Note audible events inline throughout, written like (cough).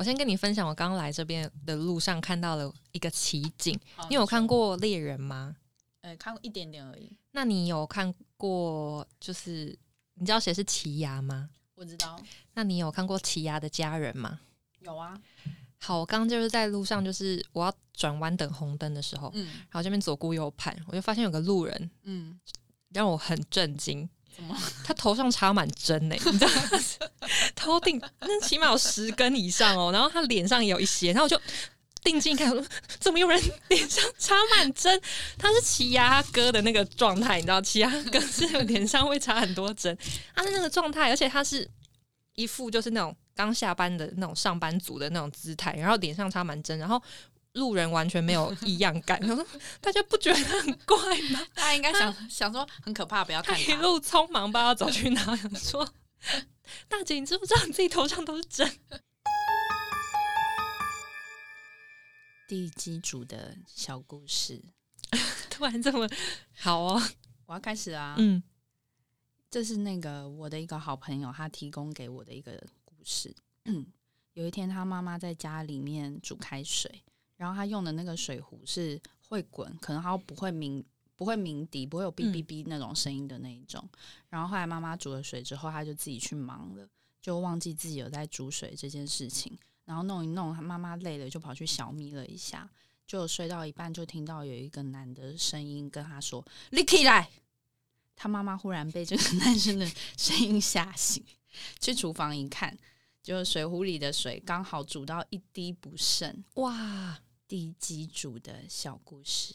我先跟你分享，我刚来这边的路上看到了一个奇景。好你有看？过猎人吗？呃，看过一点点而已。那你有看过就是你知道谁是奇牙吗？我知道那你有看过奇牙的家人吗？有啊，好，我刚刚就是在路上，就是我要转弯等红灯的时候，嗯然后这边左顾右盼，我就发现有个路人嗯，让我很震惊。怎么？他头上插满针呢、你知道 (laughs) 吗，头 (laughs) 顶那起码有十根以上哦，然后他脸上也有一些，然后我就定睛一看，我 (laughs) 说怎么有人脸上插满针？他是奇亚哥的那个状态，你知道，奇亚哥是脸上会插很多针，他的那个状态，而且他是一副就是那种刚下班的那种上班族的那种姿态，然后脸上插满针，然后。路人完全没有异样感，(laughs) 他说大家不觉得很怪吗？大家应该想想说很可怕，不要他看他。一路匆忙，不知道走去哪，想说 (laughs) 大姐，你知不知道你自己头上都是针？(laughs) 地基主的小故事，(laughs) 突然这么好哦，我要开始啊。嗯这是那个我的一个好朋友，他提供给我的一个故事。(clears throat) 有一天，他妈妈在家里面煮开水，然后他用的那个水壶是会滚，可能他不会鸣不会鸣笛，不会有哔哔哔那种声音的那一种。然后后来妈妈煮了水之后，他就自己去忙了，就忘记自己有在煮水这件事情。然后弄一弄，他妈妈累了，就跑去小眯了一下，就睡到一半，就听到有一个男的声音跟他说：“你起来！”他妈妈忽然被这个男生的声音吓醒，去厨房一看，就水壶里的水刚好煮到一滴不剩。哇，地基煮的小故事。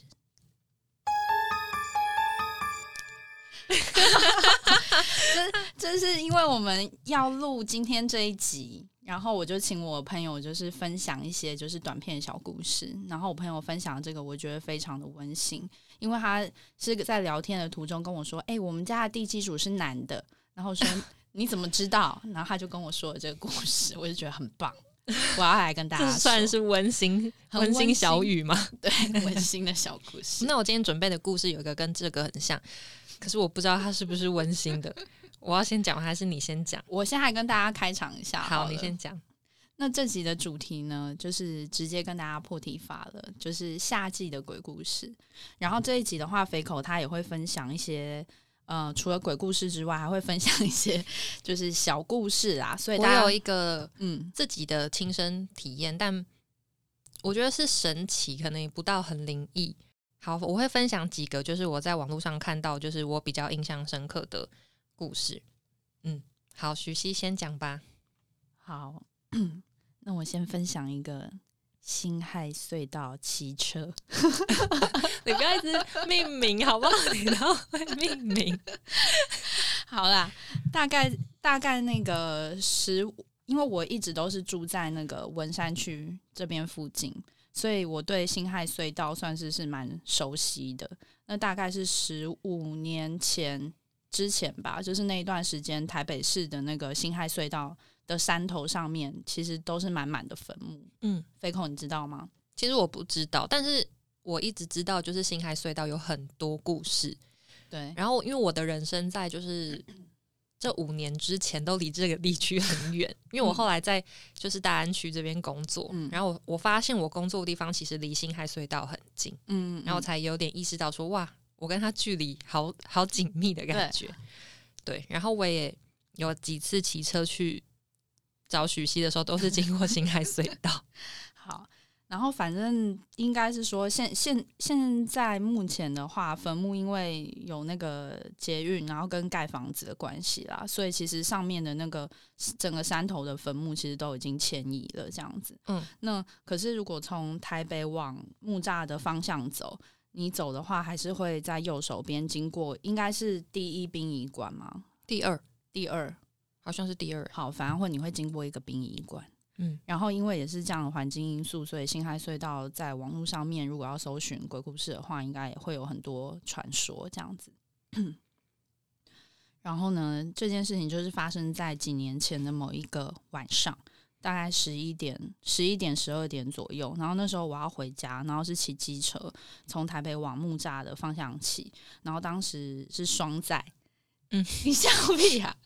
(laughs) 这这是因为我们要录今天这一集，然后我就请我朋友就是分享一些就是短片小故事，然后我朋友分享这个，我觉得非常的温馨，因为他是在聊天的途中跟我说：“哎、我们家的地基主是男的。”然后说：“你怎么知道？”然后他就跟我说了这个故事，我就觉得很棒，我要来跟大家，这算是温馨温馨温馨小语吗？对温馨的小故事。(laughs) 那我今天准备的故事有一个跟这个很像，可是我不知道它是不是温馨的。(laughs) 我要先讲还是你先讲？我现在跟大家开场一下好，了你先讲。那这集的主题呢，就是直接跟大家破题法了，就是夏季的鬼故事。然后这一集的话，肥口他也会分享一些，呃，除了鬼故事之外，还会分享一些 (laughs) 就是小故事啊。所以大家我有一个嗯自己的亲身体验，但我觉得是神奇，可能也不到很灵异。好，我会分享几个，就是我在网络上看到，就是我比较印象深刻的故事。嗯，好，徐熙先讲吧。好，(clears throat) 那我先分享一个辛亥隧道骑车。(laughs) 你不要一直命名好不好？你都会命名。(laughs) 好啦，大概大概那个十，因为我一直都是住在那个文山区这边附近，所以我对辛亥隧道算是是蛮熟悉的。那大概是十五年前之前吧，就是那一段时间，台北市的那个辛亥隧道的山头上面，其实都是满满的坟墓。嗯，飞控，你知道吗？其实我不知道，但是我一直知道，就是辛亥隧道有很多故事。对，然后，因为我的人生在就是这五年之前都离这个地区很远，因为我后来在就是大安区这边工作，嗯然后我我发现我工作的地方其实离新海隧道很近，嗯，然后我才有点意识到说哇，我跟他距离好好紧密的感觉。对，然后我也有几次骑车去找许熙的时候，都是经过新海隧道。(laughs) 好，然后反正应该是说现现现在目前的话，坟墓因为有那个捷运，然后跟盖房子的关系啦，所以其实上面的那个整个山头的坟墓其实都已经迁移了，这样子。嗯，那可是如果从台北往木栅的方向走，你走的话，还是会在右手边经过，应该是第一殡仪馆吗？第二第二，好像是第二，好，反正会你会经过一个殡仪馆。嗯然后因为也是这样的环境因素，所以辛亥隧道在网络上面，如果要搜寻鬼故事的话，应该也会有很多传说这样子。(clears throat) 然后呢，这件事情就是发生在几年前的某一个晚上，大概十一点、十一点、十二点左右。然后那时候我要回家，然后是骑机车从台北往木栅的方向骑，然后当时是双载，嗯，(laughs) 你笑屁啊！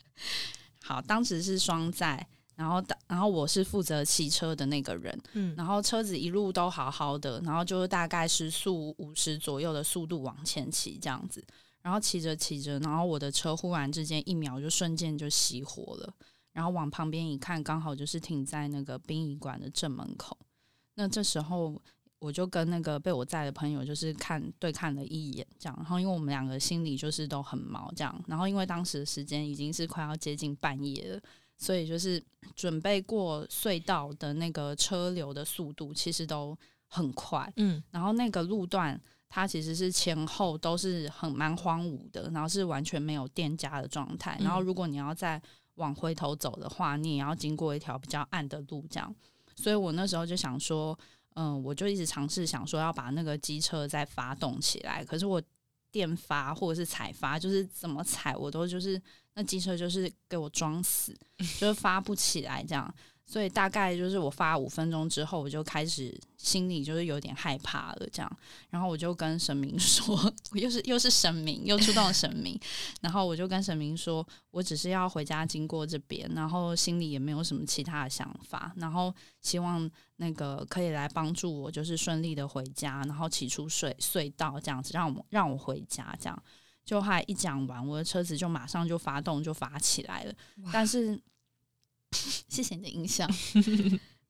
好，当时是双载。然后然后我是负责骑车的那个人，嗯，然后车子一路都好好的，然后就是大概时速五十左右的速度往前骑这样子，然后骑着骑着，然后我的车忽然之间一秒就瞬间就熄火了，然后往旁边一看，刚好就是停在那个殡仪馆的正门口。那这时候我就跟那个被我载的朋友就是看对看了一眼，这样，然后因为我们两个心里就是都很毛，这样，然后因为当时的时间已经是快要接近半夜了。所以就是准备过隧道的那个车流的速度其实都很快，嗯，然后那个路段它其实是前后都是很蛮荒芜的，然后是完全没有店家的状态。然后如果你要再往回头走的话，你也要经过一条比较暗的路，这样。所以我那时候就想说，嗯，我就一直尝试想说要把那个机车再发动起来，可是我电发或者是踩发，就是怎么踩我都就是。那机车就是给我装死，(laughs) 就是发不起来这样，所以大概就是我发五分钟之后，我就开始心里就是有点害怕了这样，然后我就跟神明 (laughs) 说，我又是又是神明，又出动了神明，然后我就跟神明说，我只是要回家经过这边，然后心里也没有什么其他的想法，然后希望那个可以来帮助我，就是顺利的回家，然后骑出隧隧道这样子，让我让我回家这样。就还一讲完，我的车子就马上就发动，就发起来了。但是，谢谢你的印象。(laughs)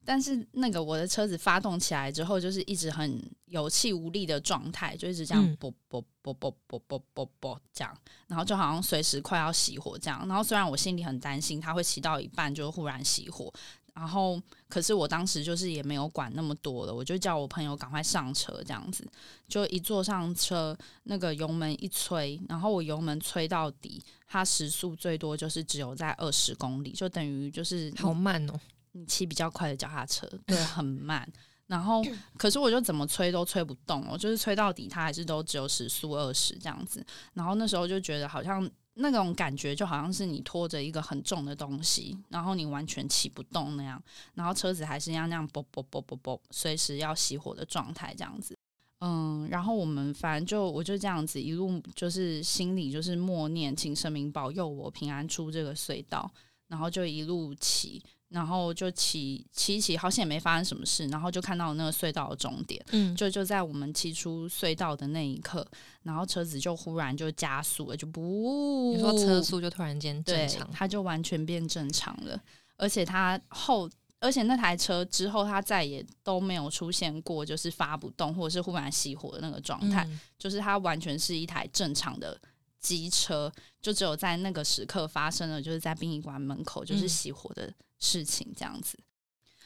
但是那个我的车子发动起来之后，就是一直很有气无力的状态，就一直这样啵啵啵啵啵啵啵啵这样，然后就好像随时快要熄火这样。然后虽然我心里很担心，它会骑到一半就忽然熄火。然后，可是我当时就是也没有管那么多了，我就叫我朋友赶快上车，这样子，就一坐上车，那个油门一吹，然后我油门吹到底，它时速最多就是只有在二十公里，就等于就是好慢哦，你骑比较快的脚踏车，对，很慢。然后，(clears throat) 可是我就怎么吹都吹不动哦，就是吹到底，它还是都只有时速二十这样子。然后那时候就觉得好像。那种感觉就好像是你拖着一个很重的东西，然后你完全骑不动那样，然后车子还是一样那样啵啵啵啵啵，随时要熄火的状态这样子。嗯，然后我们反正就我就这样子一路就是心里就是默念，请神明保佑我平安出这个隧道，然后就一路骑。然后就骑骑骑，好像也没发生什么事。然后就看到那个隧道的终点，嗯，就就在我们骑出隧道的那一刻，然后车子就忽然就加速了，就不，你说车速就突然间正常，它就完全变正常了。而且它后，而且那台车之后，它再也都没有出现过就是发不动或者是忽然熄火的那个状态，就是它完全是一台正常的。机车就只有在那个时刻发生了，就是在殡仪馆门口就是熄火的事情这样子，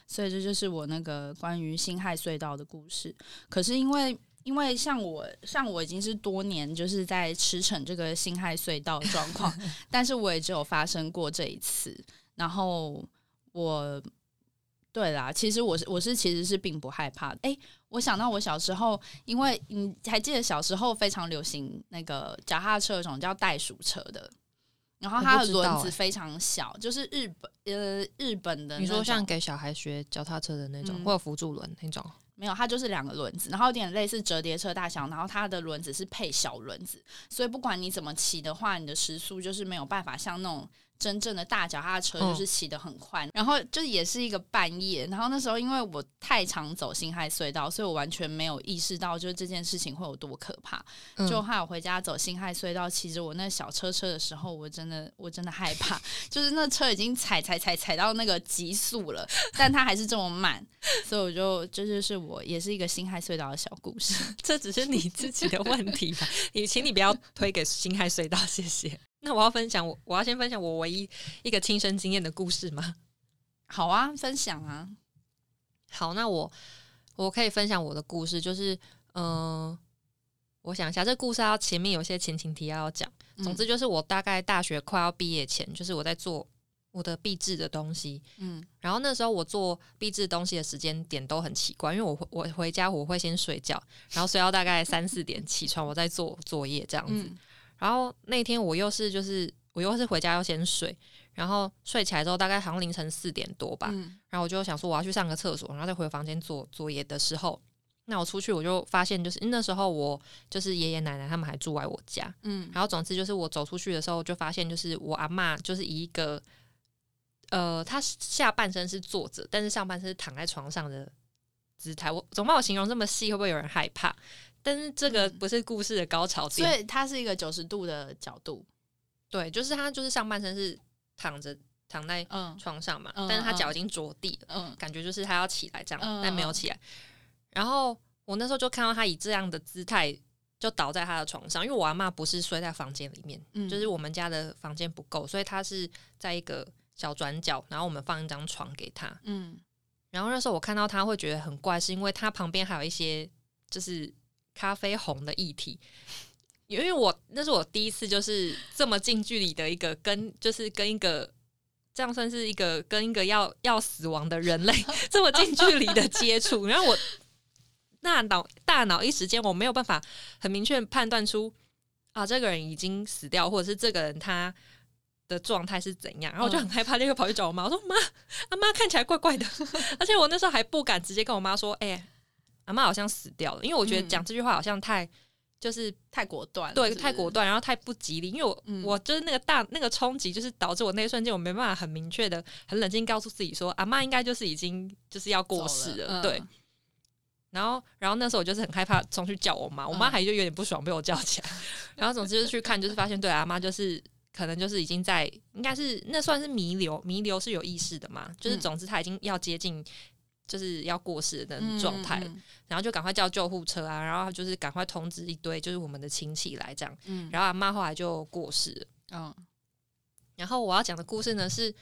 所以这就是我那个关于辛亥隧道的故事。可是因为因为像我像我已经是多年就是在驰骋这个辛亥隧道状况，(laughs) 但是我也只有发生过这一次，然后我。对啦，其实我是我是其实是并不害怕。哎，我想到我小时候，因为你还记得小时候非常流行那个脚踏车，一种叫袋鼠车的，然后它的轮子非常小，就是日本呃日本的。你说像给小孩学脚踏车的那种，或者辅助轮那种？没有，它就是两个轮子，然后有点类似折叠车大小，然后它的轮子是配小轮子，所以不管你怎么骑的话，你的时速就是没有办法像那种。真正的大脚踏车就是骑得很快，然后就也是一个半夜，然后那时候因为我太常走辛亥隧道，所以我完全没有意识到就是这件事情会有多可怕。就害我回家走辛亥隧道，骑着我那小车车的时候，我真的我真的害怕，(laughs) 就是那车已经踩踩踩踩到那个极速了，(laughs) 但它还是这么慢，所以我就这就是我也是一个辛亥隧道的小故事。(laughs) 这只是你自己的问题吧？你请你不要推给辛亥隧道，谢谢。那我要分享我，我要先分享我唯一一个亲身经验的故事吗？(laughs) 好啊，分享啊。好，那我我可以分享我的故事，就是嗯，我想一下，这故事要前面有些前情提要要讲。总之就是我大概大学快要毕业前，就是我在做我的毕制的东西，嗯，然后那时候我做毕制东西的时间点都很奇怪，因为我我回家我会先睡觉，然后睡到大概三四点起床，我在做作业这样子。然后那天我又是就是我又是回家要先睡，然后睡起来之后大概好像凌晨四点多吧，然后我就想说我要去上个厕所，然后再回房间做作业的时候，那我出去我就发现就是那时候我就是爷爷奶奶他们还住在我家，嗯，然后总之就是我走出去的时候就发现就是我阿妈就是以一个呃，她下半身是坐着，但是上半身是躺在床上的姿态。我总把我形容这么细，会不会有人害怕？但是这个不是故事的高潮点，所以它是一个九十度的角度。对，就是他就是上半身是躺着躺在嗯床上嘛，嗯但是他脚已经着地了，嗯感觉就是他要起来这样，嗯但没有起来。然后我那时候就看到他以这样的姿态就倒在他的床上，因为我阿妈不是睡在房间里面，嗯就是我们家的房间不够，所以他是在一个小转角，然后我们放一张床给他。嗯然后那时候我看到他会觉得很怪，是因为他旁边还有一些就是咖啡红的液体。因为我那是我第一次就是这么近距离的一个跟就是跟一个这样算是一个跟一个要要死亡的人类 (laughs) 这么近距离的接触，然后我大脑大脑一时间我没有办法很明确判断出啊这个人已经死掉，或者是这个人他的状态是怎样，然后我就很害怕，立刻跑去找我妈，我说妈，阿妈看起来怪怪的，而且我那时候还不敢直接跟我妈说，哎、阿妈好像死掉了，因为我觉得嗯讲这句话好像太就是太果断了，对太果断，然后太不吉利，因为我、嗯我就是那个大那个冲击，就是导致我那一瞬间我没办法很明确的、很冷静告诉自己说，阿妈应该就是已经就是要过世了，了嗯对。然后，然后那时候我就是很害怕冲去叫我妈，我妈嗯还就有点不爽被我叫起来。然后总之就是去看，就是发现对阿妈就是可能就是已经在，应该是那算是弥留，弥留是有意识的嘛，就是嗯总之她已经要接近就是要过世的那种状态然后就赶快叫救护车啊，然后就是赶快通知一堆就是我们的亲戚来这样。嗯然后阿妈后来就过世了。嗯然后我要讲的故事呢，是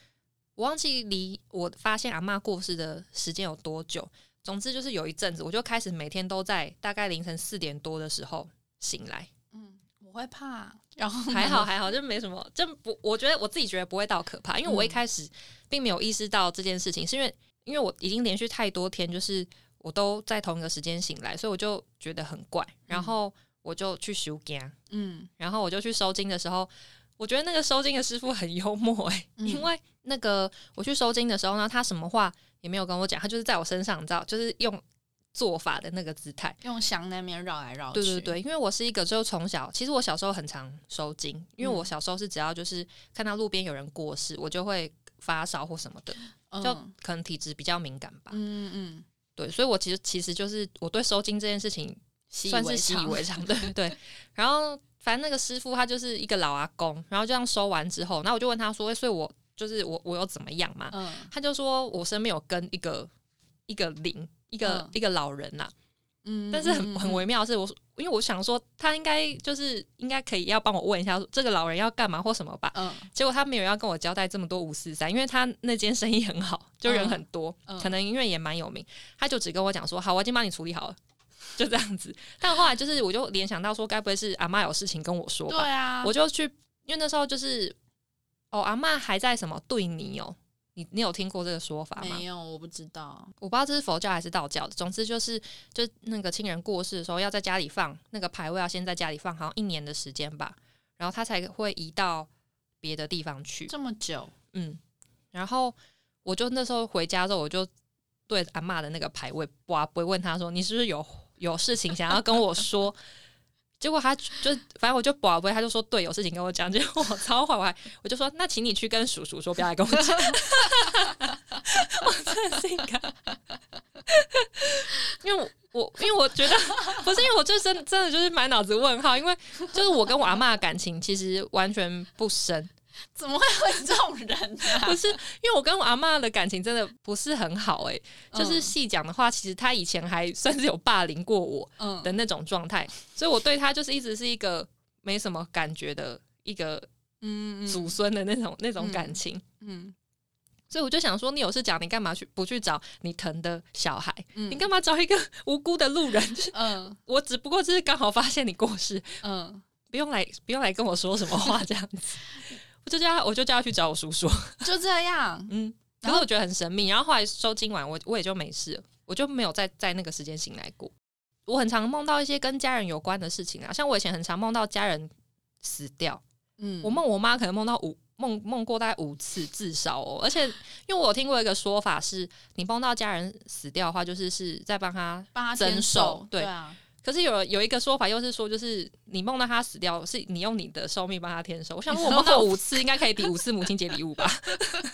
我忘记离我发现阿妈过世的时间有多久。总之就是有一阵子，我就开始每天都在大概凌晨四点多的时候醒来。嗯，我会怕，然后还好还好，就没什么，就不，我觉得我自己觉得不会到可怕，因为我一嗯开始并没有意识到这件事情，是因为因为我已经连续太多天，就是我都在同一个时间醒来，所以我就觉得很怪，然后我就去修家，嗯。然后我就去收金的时候，我觉得那个收金的师傅很幽默诶、嗯。因为那个我去收金的时候呢，他什么话也没有跟我讲，他就是在我身上，你知道，就是用做法的那个姿态。用香那边绕来绕去，对对对，因为我是一个，就从小，其实我小时候很常收金，因为我嗯。小时候是只要就是看到路边有人过世，我就会发烧或什么的，嗯，就可能体质比较敏感吧。嗯嗯，对，所以我其实其实就是我对收金这件事情算是习以为常对对 (laughs) 对。然后反正那个师傅他就是一个老阿公，然后这样收完之后，然后我就问他说：“诶所以我就是我我又怎么样嘛？”嗯他就说我身边有跟一个一个灵，一个、嗯一个老人呐、嗯，但是很嗯很微妙的是，我因为我想说他应该就是应该可以要帮我问一下这个老人要干嘛或什么吧。嗯结果他没有要跟我交代这么多五四三，因为他那间生意很好，就人很多，嗯可能因为也蛮有名，他就只跟我讲说好，我已经帮你处理好了，就这样子。但后来就是我就联想到说，该不会是阿妈有事情跟我说吧？对啊，我就去，因为那时候就是哦，阿妈还在什么对你哦。你你有听过这个说法吗？没有，我不知道，我不知道这是佛教还是道教的。总之就是，就那个亲人过世的时候，要在家里放那个牌位，要先在家里放，好像一年的时间吧，然后他才会移到别的地方去。这么久，嗯，然后我就那时候回家之后，我就对阿妈的那个牌位，哇，不会问他说你是不是有有事情想要跟我说。结果他就反正我就宝贝，他就说对，有事情跟我讲。结果我超坏，我还我就说那请你去跟叔叔说，不要来跟我讲。(laughs) 我真的是一个，(laughs) 因为我我因为我觉得不是因为我就真真的就是满脑子问号，因为就是我跟我阿嬷的感情其实完全不深，怎么会会这种人啊？(laughs) 不是因为我跟我阿嬷的感情真的不是很好诶、就是嗯细讲的话，其实她以前还算是有霸凌过我嗯的那种状态，所以我对她就是一直是一个没什么感觉的一个嗯祖孙的那种、那种感情。嗯所以我就想说，你有事讲，你干嘛去不去找你疼的小孩？嗯你干嘛找一个 (laughs) 无辜的路人？(laughs) 嗯我只不过就是刚好发现你过世，嗯，不用来不用来跟我说什么话这样子。我就叫他，我就叫他去找我叔叔。(laughs) 就这样，嗯，然后？我觉得很神秘，然后后来收今晚，我我也就没事了，我就没有再在那个时间醒来过。我很常梦到一些跟家人有关的事情啊，像我以前很常梦到家人死掉，嗯。我梦我妈可能梦到五梦梦过大概五次至少哦，而且 (sighs) 因为我有听过一个说法是，你梦到家人死掉的话，就是是在帮他帮他增添寿对。对啊，可是有有一个说法，又是说，就是你梦到他死掉，是你用你的寿命帮他添寿。我想说，我 (laughs) 梦到五次，应该可以抵五次母亲节礼物吧？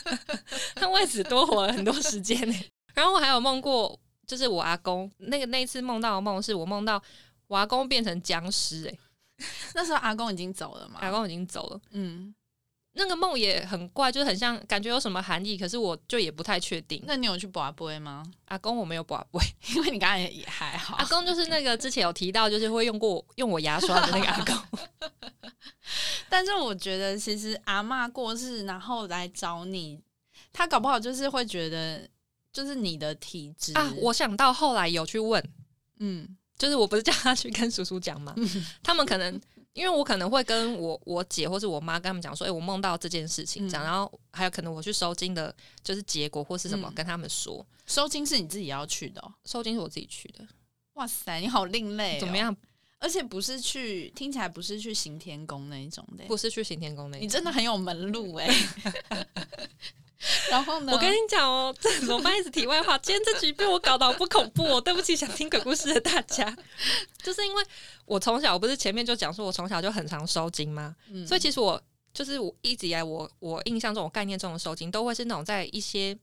(laughs) 他为此多活了很多时间呢。然后我还有梦过，就是我阿公那个那一次梦到的梦，是我梦到我阿公变成僵尸。哎，(laughs) 那时候阿公已经走了嘛？阿公已经走了。嗯。那个梦也很怪，就是很像，感觉有什么含义，可是我就也不太确定。那你有去卜龟吗？阿公我没有卜龟，(laughs) 因为你刚才也还好。阿公就是那个之前有提到，就是会用过用我牙刷的那个阿公。(laughs) 但是我觉得，其实阿妈过世然后来找你，他搞不好就是会觉得，就是你的体质啊。我想到后来有去问，嗯，就是我不是叫他去跟叔叔讲吗？(laughs) 他们可能。因为我可能会跟我我姐或是我妈跟他们讲说，哎，我梦到这件事情，这样，然后还有可能我去收金的，就是结果或是什么，跟他们说。收金是你自己要去的，收金是我自己去的。哇塞，你好另类，怎么样？而且不是去，听起来不是去行天宫那一种的，不是去行天宫那，你真的很有门路哎。(laughs) (laughs) 然后呢？我跟你讲哦，这怎么办？一直题外话，今天这局被我搞到不恐怖哦，对不起，想听鬼故事的大家，(laughs) 就是因为我从小不是前面就讲说，我从小就很常收金吗？所以其实我就是我一直以来，我我印象中我概念中的收金都会是那种在一些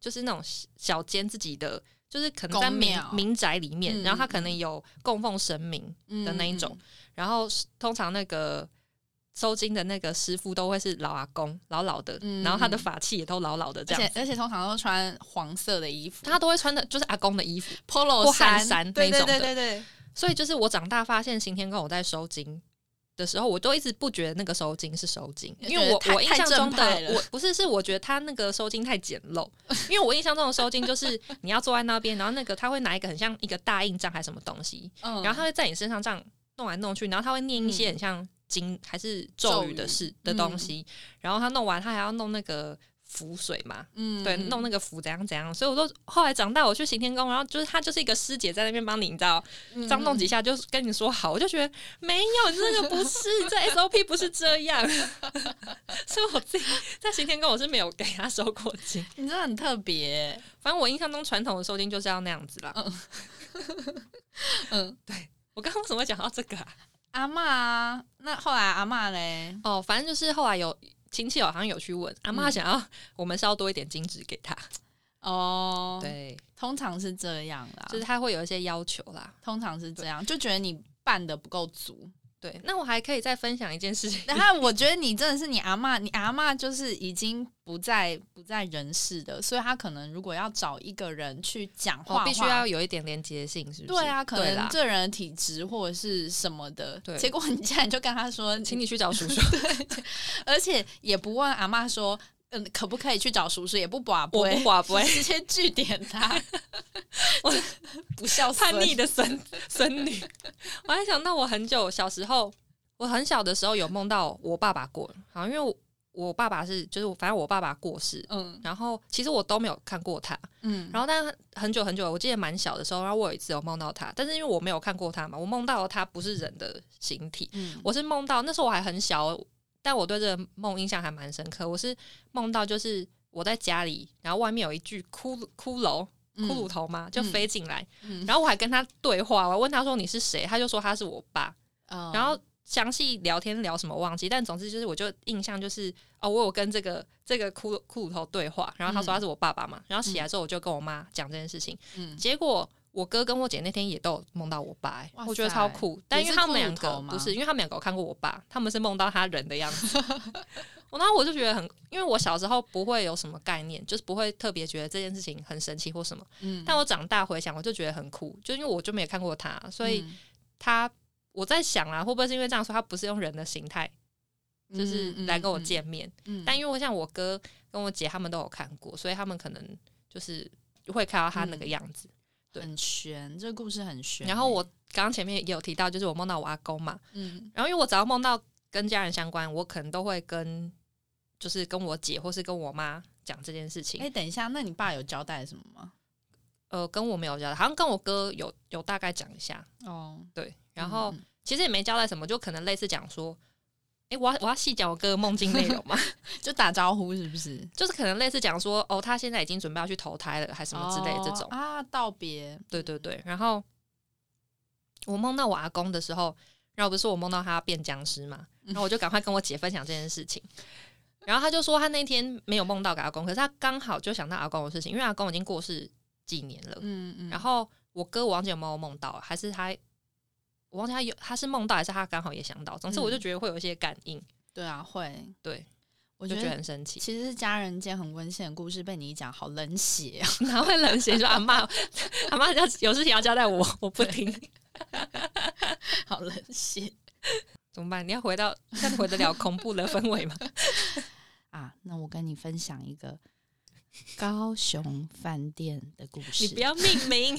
就是那种小间自己的，就是可能在民民宅里面，然后他可能有供奉神明的那一种，然后通常那个。收金的那个师傅都会是老阿公，老老的，然后他的法器也都老老的这样，而且而且通常都穿黄色的衣服，他都会穿的就是阿公的衣服，polo 衫。那种的，对对对。所以就是我长大发现刑天跟我在收金的时候，我都一直不觉得那个收金是收金，因为我我印象中的我不是是我觉得他那个收金太简陋，(laughs) 因为我印象中的收金就是你要坐在那边，然后那个他会拿一个很像一个大印章还是什么东西，然后他会在你身上这样弄来弄去，然后他会念一些很像。经还是咒语的事的东西，然后他弄完，他还要弄那个符水嘛，嗯，对，弄那个符怎样怎样，所以我都后来长大，我去行天宫，然后就是他就是一个师姐在那边帮你，你知道，张弄几下就跟你说好，我就觉得没有，这个不是，这 SOP 不是这样，(laughs) 所以我自己在行天宫我是没有给他收过金，你真的很特别，反正我印象中传统的收金就是要那样子啦，嗯，对我刚刚为什么会讲到这个啊？阿妈，那后来阿妈嘞？哦，反正就是后来有亲戚好像有去问阿妈，想要我们烧多一点金纸给他。哦，对，通常是这样啦，就是他会有一些要求啦，通常是这样，就觉得你办的不够足。对，那我还可以再分享一件事情。然后我觉得你真的是你阿妈，你阿妈就是已经不在不在人世的，所以他可能如果要找一个人去讲话，必须要有一点连接性，是不是？对啊，可能这人的体质或者是什么的。对，结果你竟然就跟他说，请你去找叔叔，(laughs) 对，而且也不问阿妈说。嗯，可不可以去找叔叔？也不寡不不寡不直接据点他，(laughs) 我不孝叛逆的孙孙女。我还想到我很久小时候，我很小的时候有梦到我爸爸过，好像因为我我爸爸是就是反正我爸爸过世，嗯，然后其实我都没有看过他，嗯，然后但很久很久，我记得蛮小的时候，然后我有一次有梦到他，但是因为我没有看过他嘛，我梦到他不是人的形体，嗯，我是梦到那时候我还很小。但我对这个梦印象还蛮深刻。我是梦到，就是我在家里，然后外面有一具骷骷髅骷髅头嘛，就飞进来，然后我还跟他对话，我问他说你是谁，他就说他是我爸。然后详细聊天聊什么忘记，但总之就是我就印象就是哦，我有跟这个这个骷骷髅头对话，然后他说他是我爸爸嘛，然后起来之后我就跟我妈讲这件事情，结果。我哥跟我姐那天也都有梦到我爸，我觉得超酷。但因为他们两个不是，因为他们两个看过我爸，他们是梦到他人的样子。(laughs) 然后我就觉得很，因为我小时候不会有什么概念，就是不会特别觉得这件事情很神奇或什么。嗯。但我长大回想，我就觉得很酷，就因为我就没有看过他，所以他我在想啊，会不会是因为这样说，他不是用人的形态，就是来跟我见面？嗯。但因为我像我哥跟我姐他们都有看过，所以他们可能就是会看到他那个样子。很悬，这个故事很悬。然后我刚刚前面也有提到，就是我梦到我阿公嘛，嗯，然后因为我只要梦到跟家人相关，我可能都会跟，就是跟我姐或是跟我妈讲这件事情。哎，等一下，那你爸有交代什么吗？呃，跟我没有交代，好像跟我哥有有大概讲一下。哦，对，然后其实也没交代什么，就可能类似讲说。哎，我要我要细讲我哥梦境内容吗？(laughs) 就打招呼是不是？(laughs) 就是可能类似讲说，哦，他现在已经准备要去投胎了，还什么之类这种啊？道别，对对对。然后我梦到我阿公的时候，然后不是我梦到他变僵尸嘛，然后我就赶快跟我姐分享这件事情。然后他就说他那天没有梦到阿公，可是他刚好就想到阿公的事情，因为阿公已经过世几年了。嗯嗯，然后我哥我忘记有没有梦到，还是他我忘记他有他是梦到，还是他刚好也想到。总之我就觉得会有一些感应，对啊，会，对我我就觉得很神奇。其实是家人间很温馨的故事，被你一讲，好冷血啊！(laughs) 哪会冷血说阿妈 (laughs) 阿妈要有事情要交代我，(laughs) 我不听好冷血怎么办？你要回到要回得了恐怖的氛围吗？啊！那我跟你分享一个 (laughs) 高雄饭店的故事。你不要命名，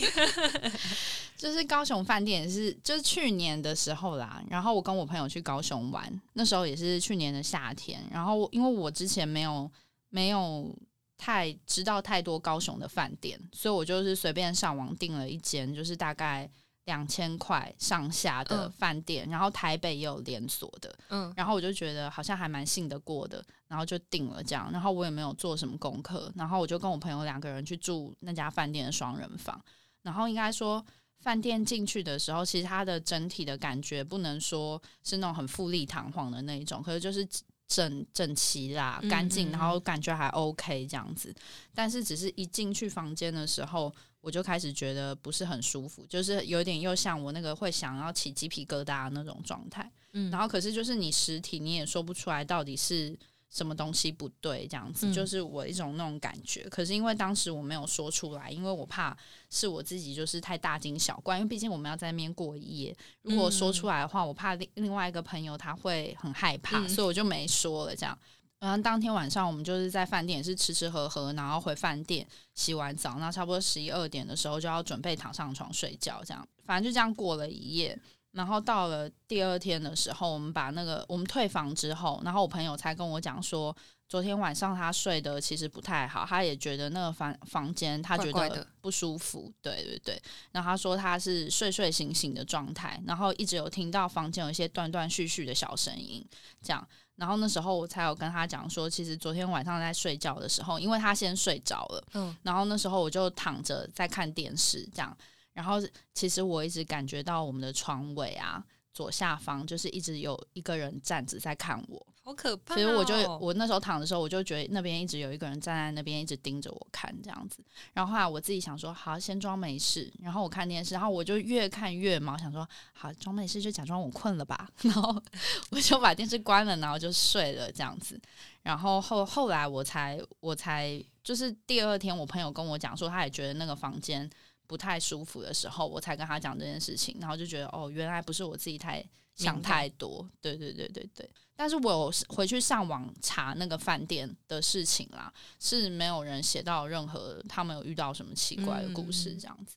(laughs) 就是高雄饭店也是，就是去年的时候啦。然后我跟我朋友去高雄玩，那时候也是去年的夏天。然后因为我之前没有没有太知道太多高雄的饭店，所以我就是随便上网订了一间，就是大概两千块上下的嗯饭店。然后台北也有连锁的，嗯然后我就觉得好像还蛮信得过的，然后就订了这样。然后我也没有做什么功课，然后我就跟我朋友两个人去住那家饭店的双人房。然后应该说，饭店进去的时候，其实它的整体的感觉不能说是那种很富丽堂皇的那一种，可是就是整整齐啦、嗯干净，嗯然后感觉还 OK 这样子。但是只是一进去房间的时候，我就开始觉得不是很舒服，就是有点又像我那个会想要起鸡皮疙瘩的那种状态。嗯然后可是就是你实体你也说不出来到底是什么东西不对，这样子、嗯就是我一种那种感觉。可是因为当时我没有说出来，因为我怕是我自己就是太大惊小怪，因为毕竟我们要在那边过一夜，如果说出来的话，我怕另另外一个朋友他会很害怕，嗯所以我就没说了这样。然后当天晚上我们就是在饭店也是吃吃喝喝，然后回饭店洗完澡，那差不多十一二点的时候就要准备躺上床睡觉，这样反正就这样过了一夜。然后到了第二天的时候，我们把那个我们退房之后，然后我朋友才跟我讲说，昨天晚上他睡的其实不太好，他也觉得那个房房间他觉得不舒服，对对对。然后他说他是睡睡醒醒的状态，然后一直有听到房间有一些断断续续的小声音，这样。然后那时候我才有跟他讲说，其实昨天晚上在睡觉的时候，因为他先睡着了，嗯然后那时候我就躺着在看电视，这样。然后其实我一直感觉到我们的床尾啊左下方就是一直有一个人站着在看我，好可怕、哦。所以我就我那时候躺的时候，我就觉得那边一直有一个人站在那边，一直盯着我看这样子。然后后来我自己想说，好，先装没事。然后我看电视，然后我就越看越毛，想说，好，装没事就假装我困了吧。然后我就把电视关了，然后就睡了这样子。然后后后来我才我才就是第二天，我朋友跟我讲说，他也觉得那个房间不太舒服的时候，我才跟他讲这件事情，然后就觉得哦，原来不是我自己太想太多，对对对对对。但是我有回去上网查那个饭店的事情啦，是没有人写到任何他们有遇到什么奇怪的故事嗯这样子。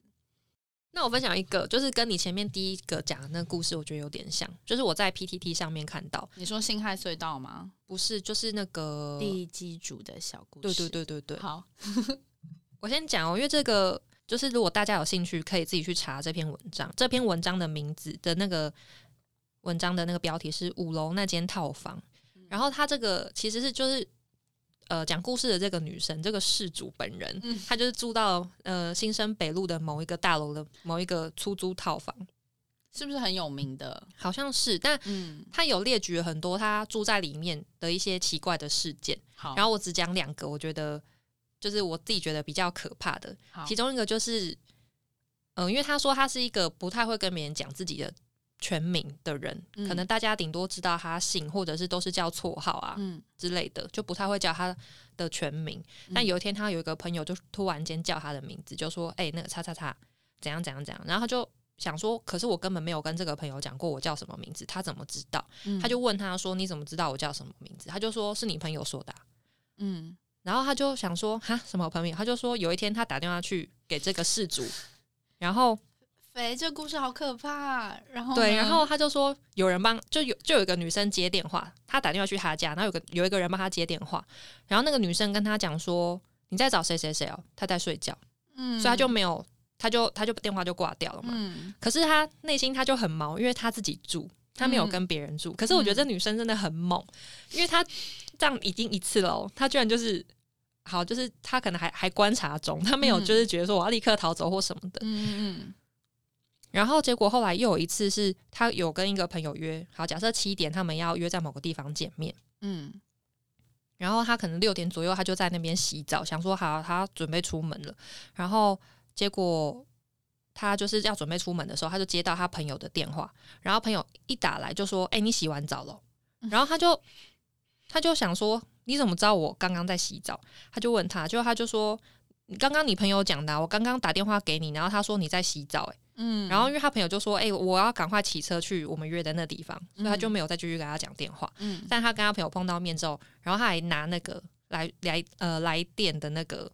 那我分享一个，就是跟你前面第一个讲的那个故事，我觉得有点像，就是我在 PTT 上面看到，你说辛亥隧道吗？不是，就是那个，第一机组的小故对事，对对对对，好，我先讲哦，因为这个就是如果大家有兴趣，可以自己去查这篇文章。这篇文章的名字的那个文章的那个标题是五楼那间套房，然后他这个其实是就是呃讲故事的这个女生，这个事主本人，嗯她就是住到呃新生北路的某一个大楼的某一个出租套房，是不是很有名的？好像是，但嗯，她有列举了很多她住在里面的一些奇怪的事件，好，然后我只讲两个，我觉得就是我自己觉得比较可怕的。其中一个就是，嗯、因为他说他是一个不太会跟别人讲自己的全名的人，嗯可能大家顶多知道他姓，或者是都是叫绰号啊嗯，之类的，就不太会叫他的全名。但有一天，他有一个朋友就突然间叫他的名字，就说：“哎、那个叉叉叉，怎样怎样怎样。”然后他就想说：“可是我根本没有跟这个朋友讲过我叫什么名字，他怎么知道？”嗯他就问他说：“你怎么知道我叫什么名字？”他就说：“是你朋友说的啊、嗯然后他就想说：“哈，什么朋友？”他就说有一天他打电话去给这个事主，然后肥，这故事好可怕。然后对，然后他就说有人帮，就有就有一个女生接电话，他打电话去他家，然后有个有一个人帮他接电话，然后那个女生跟他讲说你在找谁谁谁哦，他在睡觉，嗯所以他就没有，他就他就电话就挂掉了嘛。嗯可是他内心他就很毛，因为他自己住，他没有跟别人住。可是我觉得这女生真的很猛，因为她这样已经一次了哦，她居然就是好，就是她可能还还观察中，她没有嗯就是觉得说我要立刻逃走或什么的。嗯嗯然后结果后来又有一次是他有跟一个朋友约，好，假设七点他们要约在某个地方见面，嗯然后他可能六点左右他就在那边洗澡，想说好他准备出门了，然后结果他就是要准备出门的时候，他就接到他朋友的电话，然后朋友一打来就说：“哎、你洗完澡了？” (laughs) 然后他就他就想说：“你怎么知道我刚刚在洗澡？”他就问他，就他就说：“你刚刚你朋友讲的啊、我刚刚打电话给你，然后他说你在洗澡、哎。”嗯，然后因为他朋友就说：“哎、我要赶快骑车去我们约的那地方，所以他就没有再继续跟他讲电话。嗯但他跟他朋友碰到面之后，然后他还拿那个来来呃来电的那个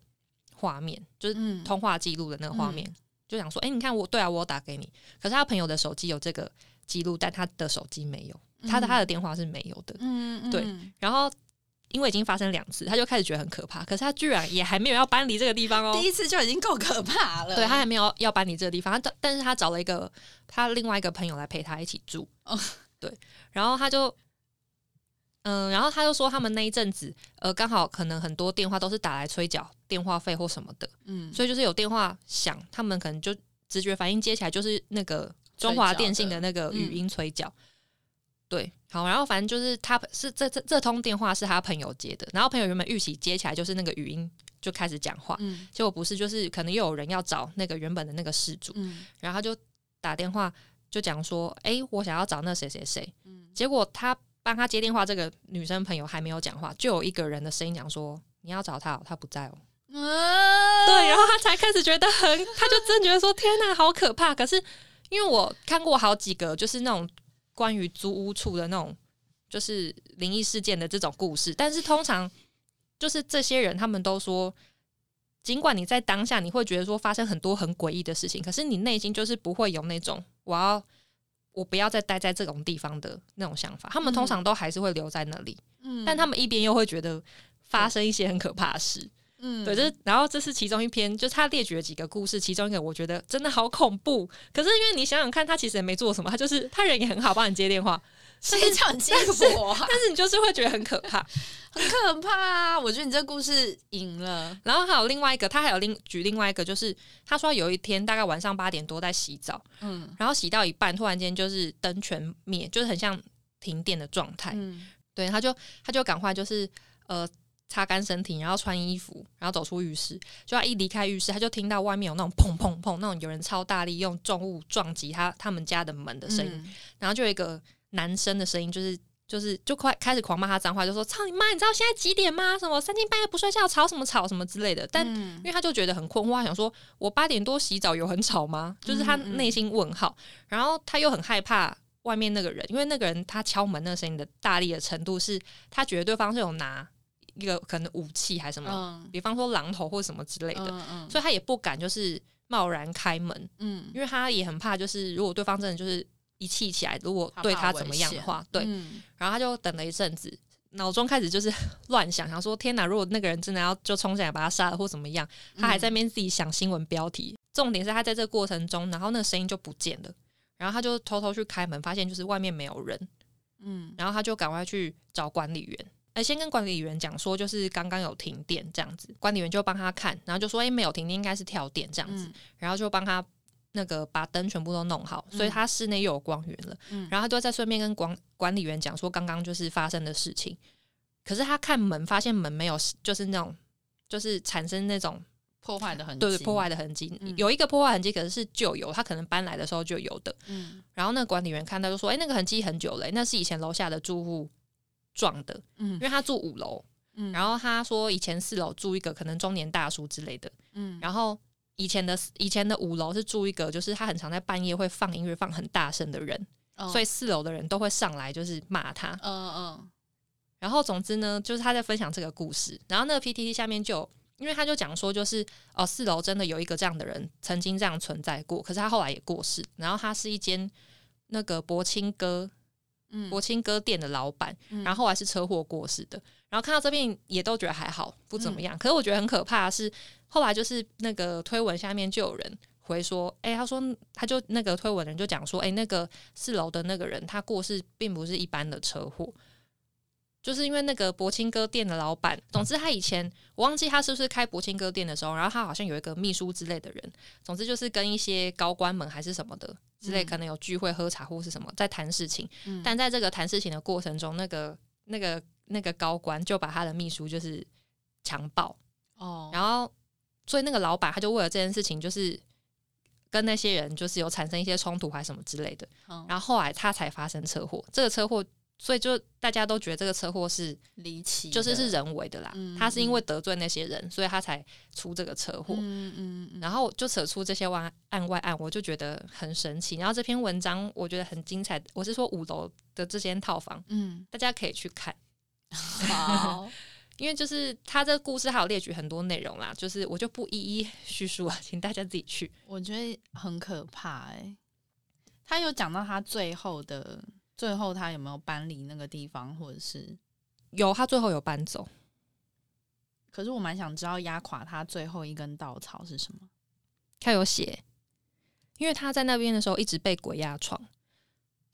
画面，就是嗯通话记录的那个画面，就想说：哎、你看我对啊，我有打给你。可是他朋友的手机有这个记录，但他的手机没有，他的他的电话是没有的。嗯对然后因为已经发生两次，他就开始觉得很可怕。可是他居然也还没有要搬离这个地方哦第。一次就已经够可怕了，对他还没有要搬离这个地方，他但但是他找了一个他另外一个朋友来陪他一起住。哦对，然后他就，嗯、然后他就说他们那一阵子，呃，刚好可能很多电话都是打来催缴电话费或什么的，嗯所以就是有电话响，他们可能就直觉反应接起来就是那个中华电信的那个语音催缴。对，好，然后反正就是他是这这这通电话是他朋友接的，然后朋友原本预期接起来就是那个语音就开始讲话，嗯结果不是，就是可能又有人要找那个原本的那个事主，嗯然后他就打电话就讲说，哎、我想要找那谁谁谁。嗯结果他帮他接电话，这个女生朋友还没有讲话，就有一个人的声音讲说，你要找他、哦，他不在哦。嗯，对，然后他才开始觉得很，他就真觉得说，天哪，好可怕。可是因为我看过好几个，就是那种关于租屋处的那种，就是灵异事件的这种故事，但是通常就是这些人他们都说。尽管你在当下你会觉得说发生很多很诡异的事情，可是你内心就是不会有那种我要我不要再待在这种地方的那种想法。他们通常都还是会留在那里，嗯但他们一边又会觉得发生一些很可怕的事。嗯对，就是然后这是其中一篇，就是他列举了几个故事，其中一个我觉得真的好恐怖。可是因为你想想看，他其实也没做什么，他就是他人也很好，帮你接电话，谁叫你接我啊？但是你就是会觉得很可怕。(laughs) 很可怕啊！我觉得你这故事赢了，然后还有另外一个，他还有另举另外一个，就是他说有一天大概晚上八点多在洗澡，嗯然后洗到一半，突然间就是灯全灭，就是很像停电的状态。嗯对，他就他就赶快就是呃擦干身体，然后穿衣服，然后走出浴室。就他一离开浴室，他就听到外面有那种砰砰砰，那种有人超大力用重物撞击他他们家的门的声音，嗯然后就有一个男生的声音，就是。就是就快开始狂骂他脏话，就说操你妈！你知道现在几点吗？什么三更半夜不睡觉，吵什么吵什么之类的。但嗯因为他就觉得很困惑，他想说我八点多洗澡有很吵吗？就是他内心问号，然后他又很害怕外面那个人，因为那个人他敲门那个声音的大力的程度是，他觉得对方是有拿一个可能武器还是什么，嗯。比方说榔头或什么之类的，嗯嗯。所以他也不敢就是贸然开门，嗯。因为他也很怕，就是如果对方真的就是一气起来，如果对他怎么样的话，对，嗯。然后他就等了一阵子，脑中开始就是乱想，想说天哪，如果那个人真的要就冲进来把他杀了或怎么样，他还在那边自己想新闻标题。重点是他在这个过程中，然后那个声音就不见了，然后他就偷偷去开门，发现就是外面没有人，嗯。然后他就赶快去找管理员。呃，先跟管理员讲说，就是刚刚有停电这样子，管理员就帮他看，然后就说，哎、没有停电，应该是跳电这样子，嗯然后就帮他那个把灯全部都弄好，所以他室内又有光源了。嗯然后他就在顺便跟管管理员讲说刚刚就是发生的事情。可是他看门，发现门没有，就是那种就是产生那种破坏的痕迹，对对破坏的痕迹，嗯有一个破坏痕迹，可是是旧有，他可能搬来的时候就有的。嗯然后那个管理员看到就说：“哎、那个痕迹很久了、那是以前楼下的住户撞的，嗯因嗯为他住五楼。嗯然后他说以前四楼住一个可能中年大叔之类的，嗯然后以前的以前的五楼是住一个，就是他很常在半夜会放音乐放很大声的人，哦所以四楼的人都会上来就是骂他。嗯嗯然后总之呢，就是他在分享这个故事，然后那个 PTT 下面就，因为他就讲说，就是哦，四楼真的有一个这样的人曾经这样存在过，可是他后来也过世，然后他是一间那个博清哥嗯。博清哥店的老板，嗯。然后后来是车祸过世的，然后看到这边也都觉得还好，不怎么样，可是我觉得很可怕的是，后来就是那个推文下面就有人。回说，哎、他说他就那个推文人就讲说，哎、那个四楼的那个人他过世并不是一般的车祸，就是因为那个博清哥店的老板，总之他以前我忘记他是不是开博清哥店的时候，然后他好像有一个秘书之类的人，总之就是跟一些高官们还是什么的之类，嗯可能有聚会喝茶或是什么在谈事情，嗯但在这个谈事情的过程中，那个那个那个高官就把他的秘书就是强暴，哦，然后所以那个老板他就为了这件事情就是。跟那些人就是有产生一些冲突还是什么之类的，后然后后来他才发生车祸。这个车祸，所以就大家都觉得这个车祸是离奇，就是是人为的啦。嗯他是因为得罪那些人，所以他才出这个车祸。嗯嗯嗯，然后就扯出这些外案外案，我就觉得很神奇。然后这篇文章我觉得很精彩，我是说五楼的这间套房，嗯，大家可以去看，好，(laughs) 因为就是他这个故事还有列举很多内容啦，就是我就不一一叙述了，请大家自己去。我觉得很可怕哎、他有讲到他最后的最后，他有没有搬离那个地方，或者是？有他最后有搬走，可是我蛮想知道压垮他最后一根稻草是什么。他有写，因为他在那边的时候一直被鬼压床。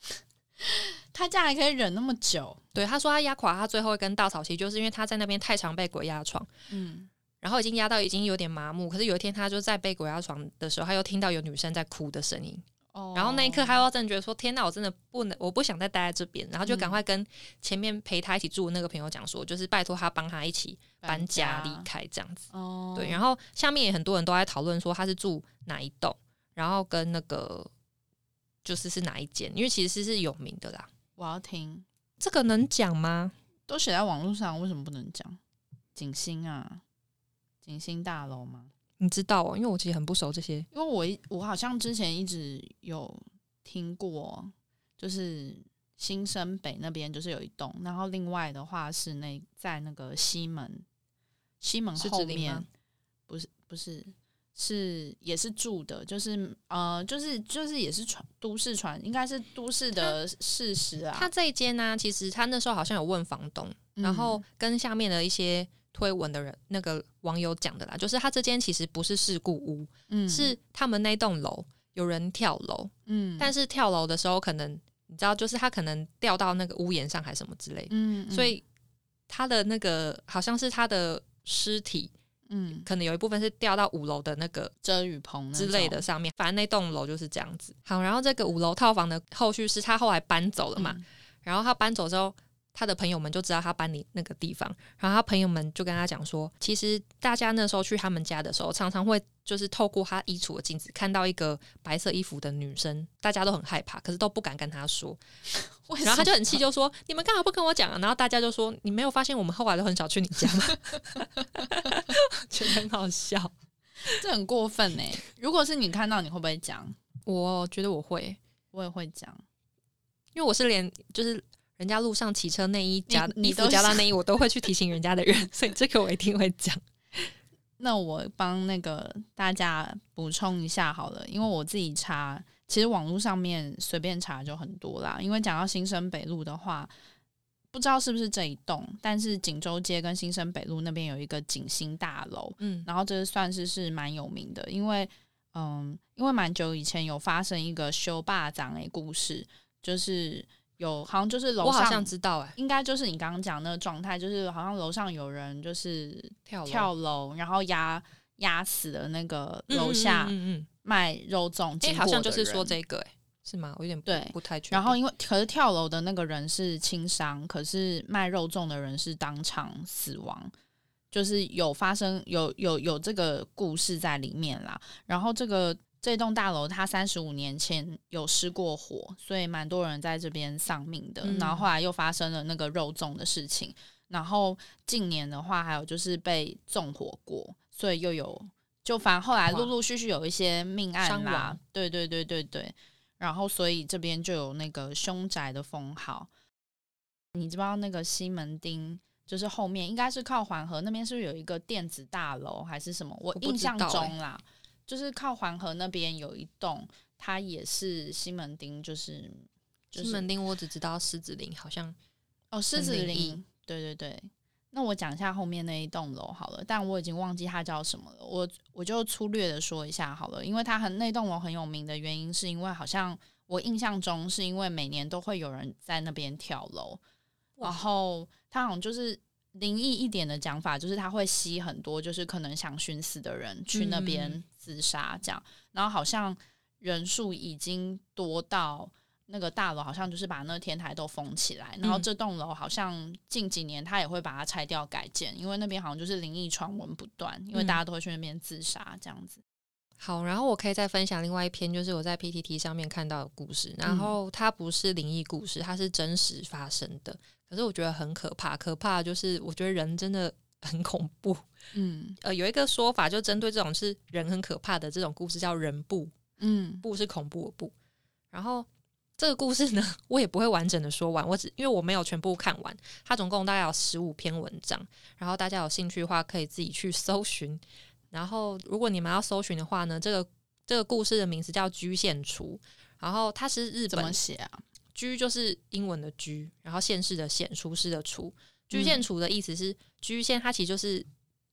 (laughs) 他这样还可以忍那么久，对，他说他压垮他最后一根稻草，其实就是因为他在那边太常被鬼压床，嗯，然后已经压到已经有点麻木。可是有一天，他就在被鬼压床的时候，他又听到有女生在哭的声音，哦然后那一刻，他又真的觉得说：“天哪，我真的不能，我不想再待在这边。”然后就赶快跟前面陪他一起住的那个朋友讲说，就是拜托他帮他一起搬家离开这样子。哦，对，然后下面也很多人都在讨论说他是住哪一栋，然后跟那个就是是哪一间，因为其实是有名的啦。我要听，这个能讲吗？都写在网络上，为什么不能讲？景星啊，景星大楼吗？你知道哦，因为我其实很不熟这些。因为我一我好像之前一直有听过，就是新生北那边就是有一栋，然后另外的话是那在那个西门西门是后面不是不是是也是住的，就是呃就是就是也是传都市传，应该是都市的事实啊。他这一间呢、其实他那时候好像有问房东，嗯然后跟下面的一些推文的人那个网友讲的啦，就是他这间其实不是事故屋，嗯。是他们那栋楼有人跳楼，嗯。但是跳楼的时候可能你知道，就是他可能掉到那个屋檐上还是什么之类的，嗯，所以他的那个好像是他的尸体，嗯。可能有一部分是掉到五楼的那个遮雨棚之类的上面，反正那栋楼就是这样子。好，然后这个五楼套房的后续是他后来搬走了嘛，嗯。然后他搬走之后，他的朋友们就知道他搬离那个地方，然后他朋友们就跟他讲说，其实大家那时候去他们家的时候，常常会就是透过他衣橱的镜子看到一个白色衣服的女生，大家都很害怕，可是都不敢跟他说。(laughs) 然后他就很气，就说：“你们干嘛不跟我讲啊？”然后大家就说：“你没有发现我们后来都很少去你家吗？” (laughs) 觉得很好笑。这很过分呢。如果是你看到，你会不会讲？我觉得我会，我也会讲。因为我是连就是人家路上骑车内衣夹衣服你你都是夹到内衣，我都会去提醒人家的人，(laughs) 所以这个我一定会讲。那我帮那个大家补充一下好了，因为我自己查，其实网络上面随便查就很多啦。因为讲到新生北路的话，不知道是不是这一栋，但是锦州街跟新生北路那边有一个景星大楼，嗯，然后这算是是蛮有名的，因为嗯，因为蛮久以前有发生一个修霸掌诶故事，就是有好像就是楼我好像上。知道哎、应该就是你刚刚讲那个状态，就是好像楼上有人就是跳楼跳楼，然后压压死了那个嗯楼下卖肉粽嗯，哎、经过的人、好像就是说这个哎、是吗？我有点不对不太确定。然后因为可是跳楼的那个人是轻伤，可是卖肉粽的人是当场死亡，就是有发生有有有这个故事在里面啦。然后这个这栋大楼它三十五年前有失过火，所以蛮多人在这边丧命的。嗯然后后来又发生了那个肉粽的事情，然后近年的话还有就是被纵火过，所以又有就反正后来陆陆续续有一些命案啦，对对对对对。然后所以这边就有那个凶宅的封号。你知不知道那个西门町就是后面应该是靠环河那边，是不是有一个电子大楼还是什么？我印象中啦，就是靠黄河那边有一栋，它也是西门町，就是就是西门町，我只知道狮子林好像哦狮子林，对对对。那我讲一下后面那一栋楼好了，但我已经忘记它叫什么了。我我就粗略的说一下好了，因为它很那栋楼很有名的原因，是因为好像我印象中是因为每年都会有人在那边跳楼，然后它好像就是灵异一点的讲法，就是它会吸很多，就是可能想寻死的人去那边自杀这样，然后好像人数已经多到。那个大楼好像就是把那天台都封起来，然后这栋楼好像近几年他也会把它拆掉改建，因为那边好像就是灵异传闻不断，因为大家都会去那边自杀这样子。好，然后我可以再分享另外一篇，就是我在 PTT 上面看到的故事，然后它不是灵异故事，它是真实发生的，可是我觉得很可怕，可怕就是我觉得人真的很恐怖。嗯，呃，有一个说法就针对这种是人很可怕的这种故事叫人怖，嗯，怖是恐怖的怖，然后。这个故事呢，(laughs) 我也不会完整的说完，我只因为我没有全部看完，它总共大概有十五篇文章，然后大家有兴趣的话可以自己去搜寻。然后如果你们要搜寻的话呢，这个这个故事的名字叫居县厨，然后它是日本怎么写啊？居就是英文的居，然后县市的县，厨师的厨。居县厨的意思是居县，它其实就是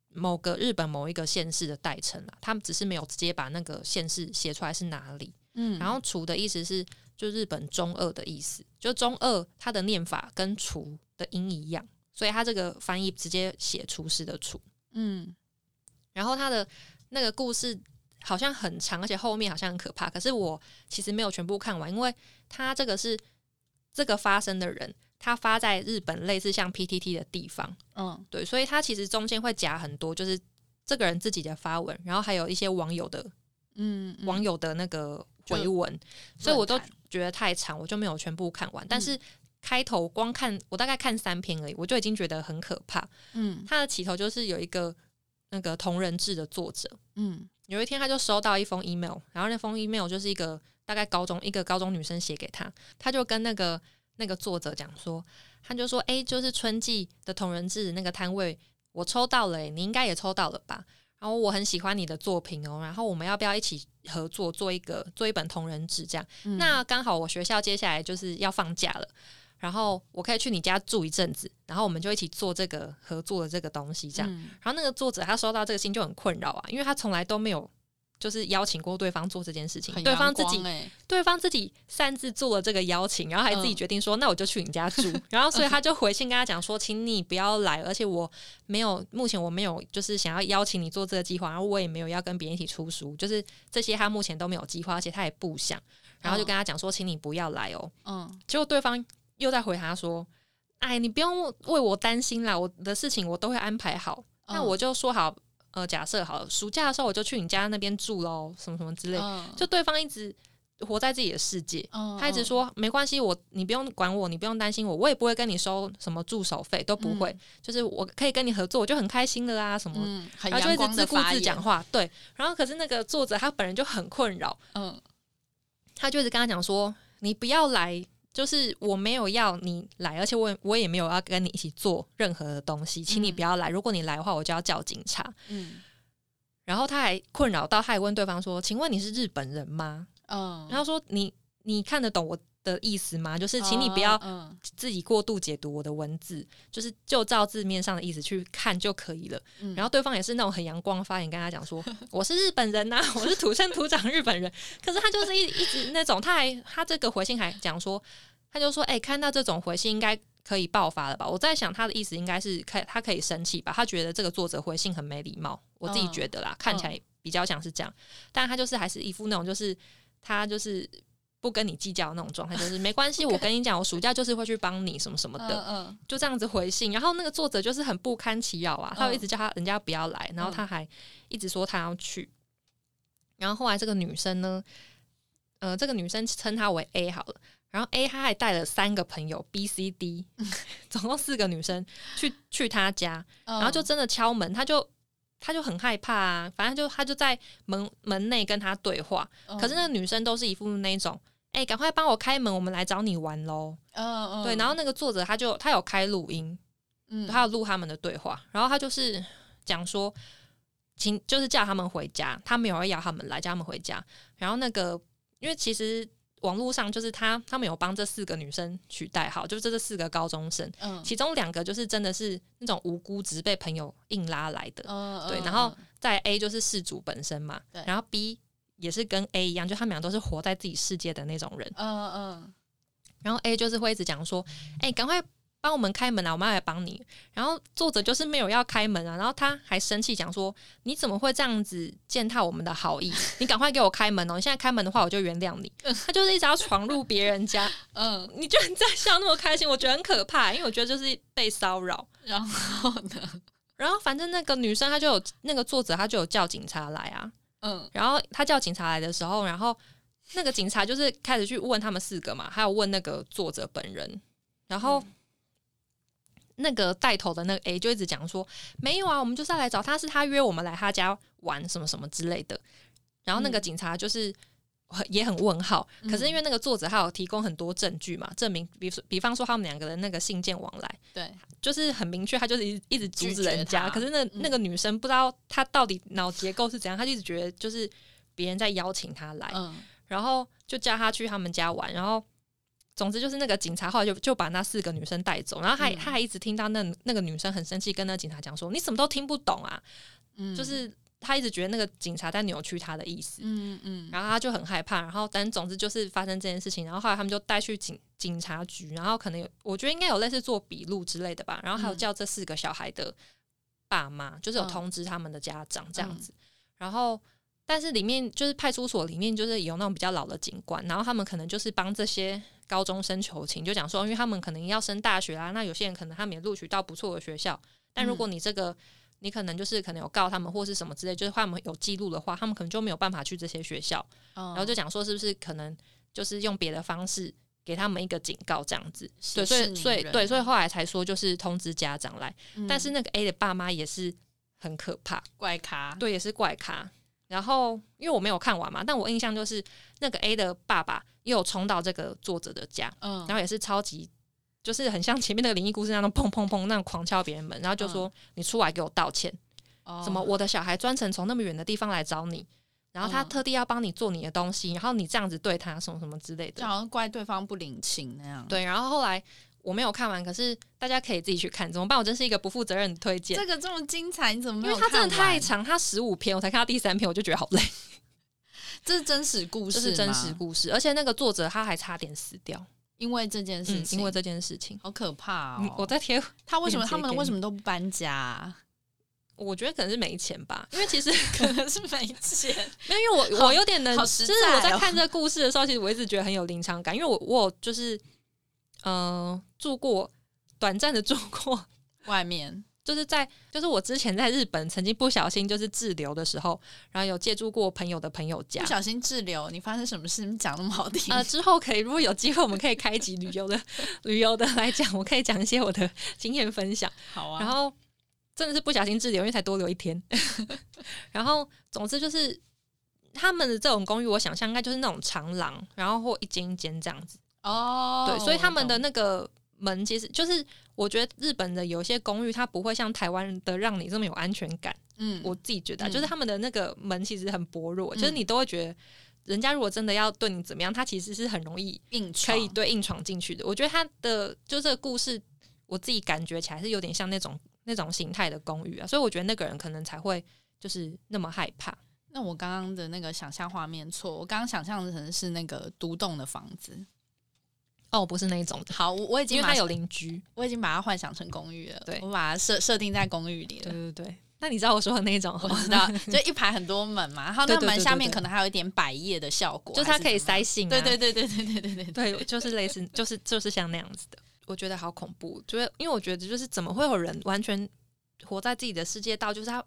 某个日本某一个县市的代称啦，他们只是没有直接把那个县市写出来是哪里。嗯，然后厨的意思是。就日本中二的意思，就中二，它的念法跟厨的音一样，所以它这个翻译直接写厨师的厨。嗯，然后它的那个故事好像很长，而且后面好像很可怕。可是我其实没有全部看完，因为它这个是这个发生的人，他发在日本类似像 PTT 的地方。嗯，对，所以它其实中间会夹很多，就是这个人自己的发文，然后还有一些网友的，嗯，网友的那个回文，所以我都。觉得太长，我就没有全部看完。但是开头光看，我大概看三篇而已，我就已经觉得很可怕。嗯，他的起头就是有一个那个同人志的作者，嗯，有一天他就收到一封 email，然后那封 email 就是一个大概高中一个高中女生写给他，他就跟那个那个作者讲说，他就说，哎，就是春季的同人志那个摊位，我抽到了，你应该也抽到了吧？然后我很喜欢你的作品哦，然后我们要不要一起合作做一个做一本同人志这样？那刚好我学校接下来就是要放假了，然后我可以去你家住一阵子，然后我们就一起做这个合作的这个东西这样。然后那个作者他收到这个信就很困扰啊，因为他从来都没有。就是邀请过对方做这件事情，对方自己，对方自己擅自做了这个邀请，然后还自己决定说，那我就去你家住，然后所以 (laughs) 他就回信跟他讲说，请你不要来，而且我没有，目前我没有就是想要邀请你做这个计划，然后我也没有要跟别人一起出书，就是这些他目前都没有计划，而且他也不想，然后就跟他讲说，请你不要来哦，嗯，结果对方又在回他说，哎，你不用为我担心啦，我的事情我都会安排好，那我就说好。呃，假设好了，暑假的时候我就去你家那边住喽，什么什么之类。就对方一直活在自己的世界，他一直说没关系，我你不用管我，你不用担心我，我也不会跟你收什么助手费，都不会。就是我可以跟你合作，我就很开心的啦，什么，然后就一直自顾自讲话。对，然后可是那个作者他本人就很困扰，嗯，他就一直跟他讲说，你不要来。就是我没有要你来，而且我我也没有要跟你一起做任何的东西，请你不要来。如果你来的话，我就要叫警察。嗯，然后他还困扰到，他还问对方说：“请问你是日本人吗？”嗯，然后说：“你你看得懂我的意思吗？就是请你不要自己过度解读我的文字，就是就照字面上的意思去看就可以了。”然后对方也是那种很阳光发言，跟他讲说：“ (laughs) 我是日本人呐，(laughs) 我是土生土长日本人。(laughs) ”可是他就是一一直那种，他还他这个回信还讲说。他就说：“哎，看到这种回信，应该可以爆发了吧？”我在想，他的意思应该是可他可以生气吧？他觉得这个作者回信很没礼貌，我自己觉得啦，看起来比较像是这样。但他就是还是一副那种，就是他就是不跟你计较那种状态，(laughs) 就是没关系。我跟你讲，我暑假就是会去帮你什么什么的，就这样子回信。然后那个作者就是很不堪其扰啊，他就一直叫他人家不要来，然后他还一直说他要去。然后后来这个女生呢，呃，这个女生称他为 A 好了。然后 A 他还带了三个朋友 B、C、D，(laughs) 总共四个女生去去他家，然后就真的敲门，他就他就很害怕啊，反正就他就在门门内跟他对话，可是那个女生都是一副那种，哎，赶快帮我开门，我们来找你玩喽。嗯嗯，对，然后那个作者他就他有开录音，嗯，他有录他们的对话，然后他就是讲说，请就是叫他们回家，他没有要他们来，叫他们回家，然后那个因为其实。网络上就是他，他们有帮这四个女生取代号，就是这四个高中生，嗯，其中两个就是真的是那种无辜，只是被朋友硬拉来的，嗯对，然后在 A 就是事主本身嘛，对，然后 B 也是跟 A 一样，就他们俩都是活在自己世界的那种人，嗯嗯，然后 A 就是会一直讲说，哎，赶快帮我们开门啊，我们要来帮你。然后作者就是没有要开门啊，然后他还生气讲说：“你怎么会这样子践踏我们的好意？你赶快给我开门哦！你现在开门的话，我就原谅你。(laughs) ”他就是一直要闯入别人家，嗯，你居然在笑那么开心，我觉得很可怕，因为我觉得就是被骚扰。然后呢？然后反正那个女生她就有那个作者她就有叫警察来啊，嗯然后她叫警察来的时候，然后那个警察就是开始去问他们四个嘛，还有问那个作者本人，然后。那个带头的那个 A 就一直讲说没有啊，我们就是要来找他，是他约我们来他家玩什么什么之类的。然后那个警察就是很也很问号，可是因为那个作者他有提供很多证据嘛，证明比比方说他们两个人那个信件往来，对，就是很明确，他就是一一直阻止人家。可是那嗯那个女生不知道她到底脑结构是怎样，她就一直觉得就是别人在邀请她来，嗯然后就叫她去他们家玩，然后总之就是那个警察后来就就把那四个女生带走，然后还、嗯。他还一直听到那那个女生很生气，跟那个警察讲说你什么都听不懂啊，嗯，就是他一直觉得那个警察在扭曲他的意思。嗯嗯，然后他就很害怕，然后但总之就是发生这件事情，然后后来他们就带去警警察局，然后可能有我觉得应该有类似做笔录之类的吧，然后还有嗯。叫这四个小孩的爸妈，就是有嗯。通知他们的家长这样子，然后但是里面就是派出所里面就是有那种比较老的警官，然后他们可能就是帮这些高中生求情，就讲说，因为他们可能要升大学啊，那有些人可能他们也录取到不错的学校，但如果你这个你可能就是可能有告他们或是什么之类，就是他们有记录的话，他们可能就没有办法去这些学校。然然后就讲说是不是可能就是用别的方式给他们一个警告这样子。对，所以所以对，所以后来才说就是通知家长来。嗯但是那个 A 的爸妈也是很可怕，怪咖，对，也是怪咖。然后因为我没有看完嘛，但我印象就是那个 A 的爸爸也有冲到这个作者的家，嗯，然后也是超级。就是很像前面那个灵异故事那种砰砰砰那样狂敲别人门，然后就说、你出来给我道歉，哦什么我的小孩专程从那么远的地方来找你，然后他嗯特地要帮你做你的东西，然后你这样子对他什么什么之类的。就好像怪对方不领情那样。，对，然后后来我没有看完，可是大家可以自己去看，怎么办？我真是一个不负责任的推荐这，个这么精彩，你怎么没有因为它真的，太长，它十五篇，我才看到第三篇，我就觉得好累。这是真实故事，这是真实，故事，而且那个作者他还差点死掉，因为这件事嗯，情，因为这件事情。好可怕嗯哦！我在贴，他为什么链接他们为什么都不搬家啊？我觉得可能是没钱吧，因为其实 (laughs) 可能是没钱。没有，因为我我有点能，好实就是我在哦在看这个故事的时候，其实我一直觉得很有临场感，因为我我有就是嗯、呃住过短暂的住过，(laughs) 外面就是在就是我之前在日本曾经不小心就是滞留的时候，然后有借住过朋友的朋友家不。小心滞留，你发生什么事？你讲那么好听，呃，之后可以，如果有机会，我们可以开一集旅游的 (laughs) 旅游的来讲，我可以讲一些我的经验分享。好啊。然后真的是不小心滞留，因为才多留一天。(laughs) 然后总之就是他们的这种公寓，我想象应该就是那种长廊，然后或一间一间这样子。哦，对，所以他们的那个门其实就是，我觉得日本的有些公寓它不会像台湾的让你这么有安全感。嗯，我自己觉得就是他们的那个门其实很薄弱，就是嗯你都会觉得。人家如果真的要对你怎么样，他其实是很容易硬可以对硬闯进去的。我觉得他的就这个故事，我自己感觉起来是有点像那种那种形态的公寓啊，所以我觉得那个人可能才会就是那么害怕。那我刚刚的那个想象画面错，我刚刚想象的可能是那个独栋的房子。哦，不是那一种，好，我我已经把因为他有邻居。我已经把它幻想成公寓了，对我把它设设定在公寓里了。对对对，那你知道我说的那一种，我知道，(laughs) 就一排很多门嘛，然后那对对对门下面可能还有一点百叶的效果，就是它可以塞信、啊。对对对对对对对对对，就是类似，就是就是像那样子的。我觉得好恐怖，就是因为我觉得就是怎么会有人完全活在自己的世界到，就是他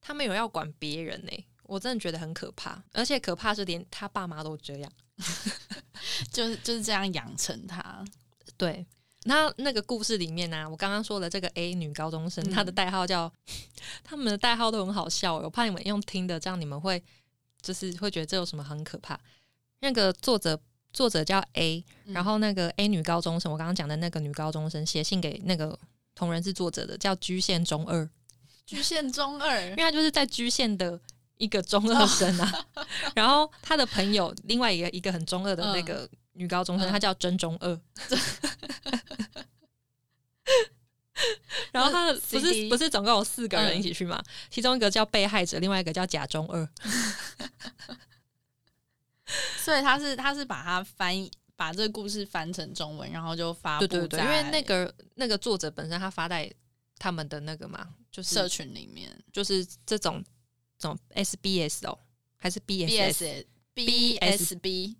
他没有要管别人呢、我真的觉得很可怕，而且可怕是连他爸妈都这样。(laughs) 就是就是这样养成他。对，那那个故事里面呢、我刚刚说的这个 A 女高中生，嗯她的代号叫，(laughs) 他们的代号都很好笑、我怕你们用听的，这样你们会就是会觉得这有什么很可怕。那个作者作者叫 A，嗯然后那个 A 女高中生，我刚刚讲的那个女高中生写信给那个同人是作者的，叫居县中二，居县中二因为她就是在居县的。一个中二生啊，(laughs) 然后他的朋友另外一个一个很中二的那个女高中生，嗯她叫真中二。(laughs) 然后他的不是不是总共有四个人嗯一起去嘛？其中一个叫被害者，另外一个叫假中二。(laughs) 所以他是他是把它翻译把这个故事翻成中文，然后就发布对对对，因为那个那个作者本身他发在他们的那个嘛，就是社群里面就是这种这种 SBS 哦，还是 BSS，，BS BSB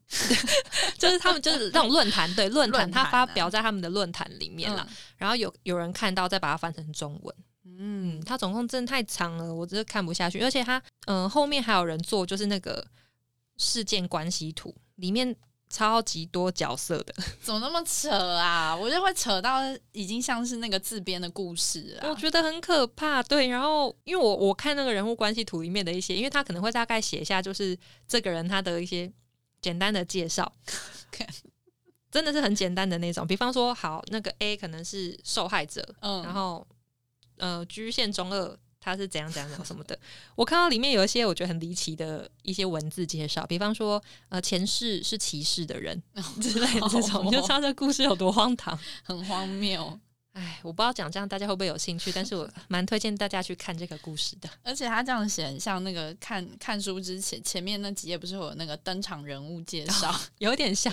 (laughs) 就是他们就是那种论坛，对论坛，他发表在他们的论坛里面了。嗯然后有有人看到，再把它翻成中文。嗯，嗯，它总共真的太长了，我真的看不下去。而且他，嗯、后面还有人做，就是那个事件关系图，里面超级多角色的。(laughs) 怎么那么扯啊？我觉得会扯到已经像是那个自编的故事啊。我觉得很可怕。对，然后因为我我看那个人物关系图里面的一些，因为他可能会大概写一下，就是这个人他的一些简单的介绍真的是很简单的那种。比方说，好，那个 A 可能是受害者，嗯，然后呃，居县中二他是怎样怎样怎样什么的。我看到里面有一些我觉得很离奇的一些文字介绍，比方说呃，前世是歧视的人 (laughs) 之类的这种，你就知道这故事有多荒唐。(laughs) 很荒谬。哎，我不知道讲这样大家会不会有兴趣，但是我蛮推荐大家去看这个故事的。(laughs) 而且他这样写，像那个看看书之前前面那几页不是会有那个登场人物介绍？有点像，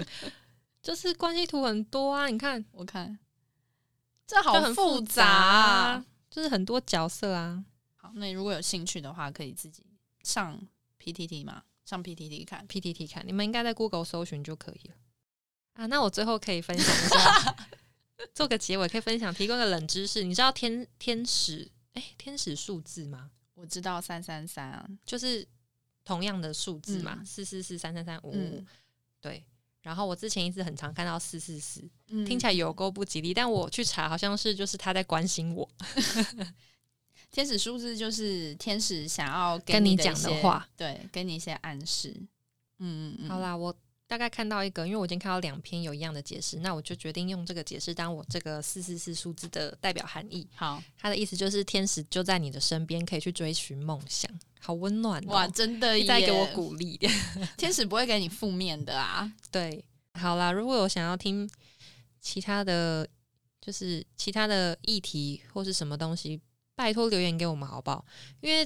就是关系图很多啊，你看我看这就好很复杂就是很多角色啊。好，那你如果有兴趣的话，可以自己上 PTT 嘛，上 PTT 看。PTT 看，你们应该在 Google 搜寻就可以了啊。那我最后可以分享一下，(laughs) 做个结尾，可以分享提供个冷知识。你知道天天使哎、天使数字吗？我知道三三三啊，就是同样的数字嘛，嗯四四四三三三五五嗯，对。然后我之前一直很常看到四四四，嗯听起来有够不吉利，但我去查好像是就是他在关心我，(laughs) 天使数字就是天使想要给跟你讲的话，对，给你一些暗示。嗯嗯嗯，好啦，我大概看到一个，因为我已经看到两篇有一样的解释，那我就决定用这个解释当我这个四四四数字的代表含义。好它的意思就是天使就在你的身边，可以去追寻梦想，好温暖哦！哇，真的耶！再给我鼓励。(laughs) 天使不会给你负面的啊。对，好啦，如果有想要听其他的就是其他的议题或是什么东西，拜托留言给我们好不好？因为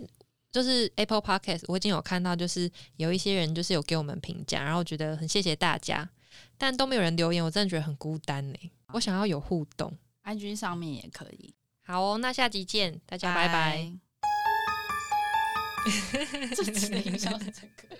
就是 Apple Podcast，我已经有看到，就是有一些人就是有给我们评价，然后觉得很谢谢大家，但都没有人留言，我真的觉得很孤单呢。我想要有互动。IG 上面也可以。好哦，那下集见，大家拜拜。拜。(laughs) (laughs) 这集的营销是这个。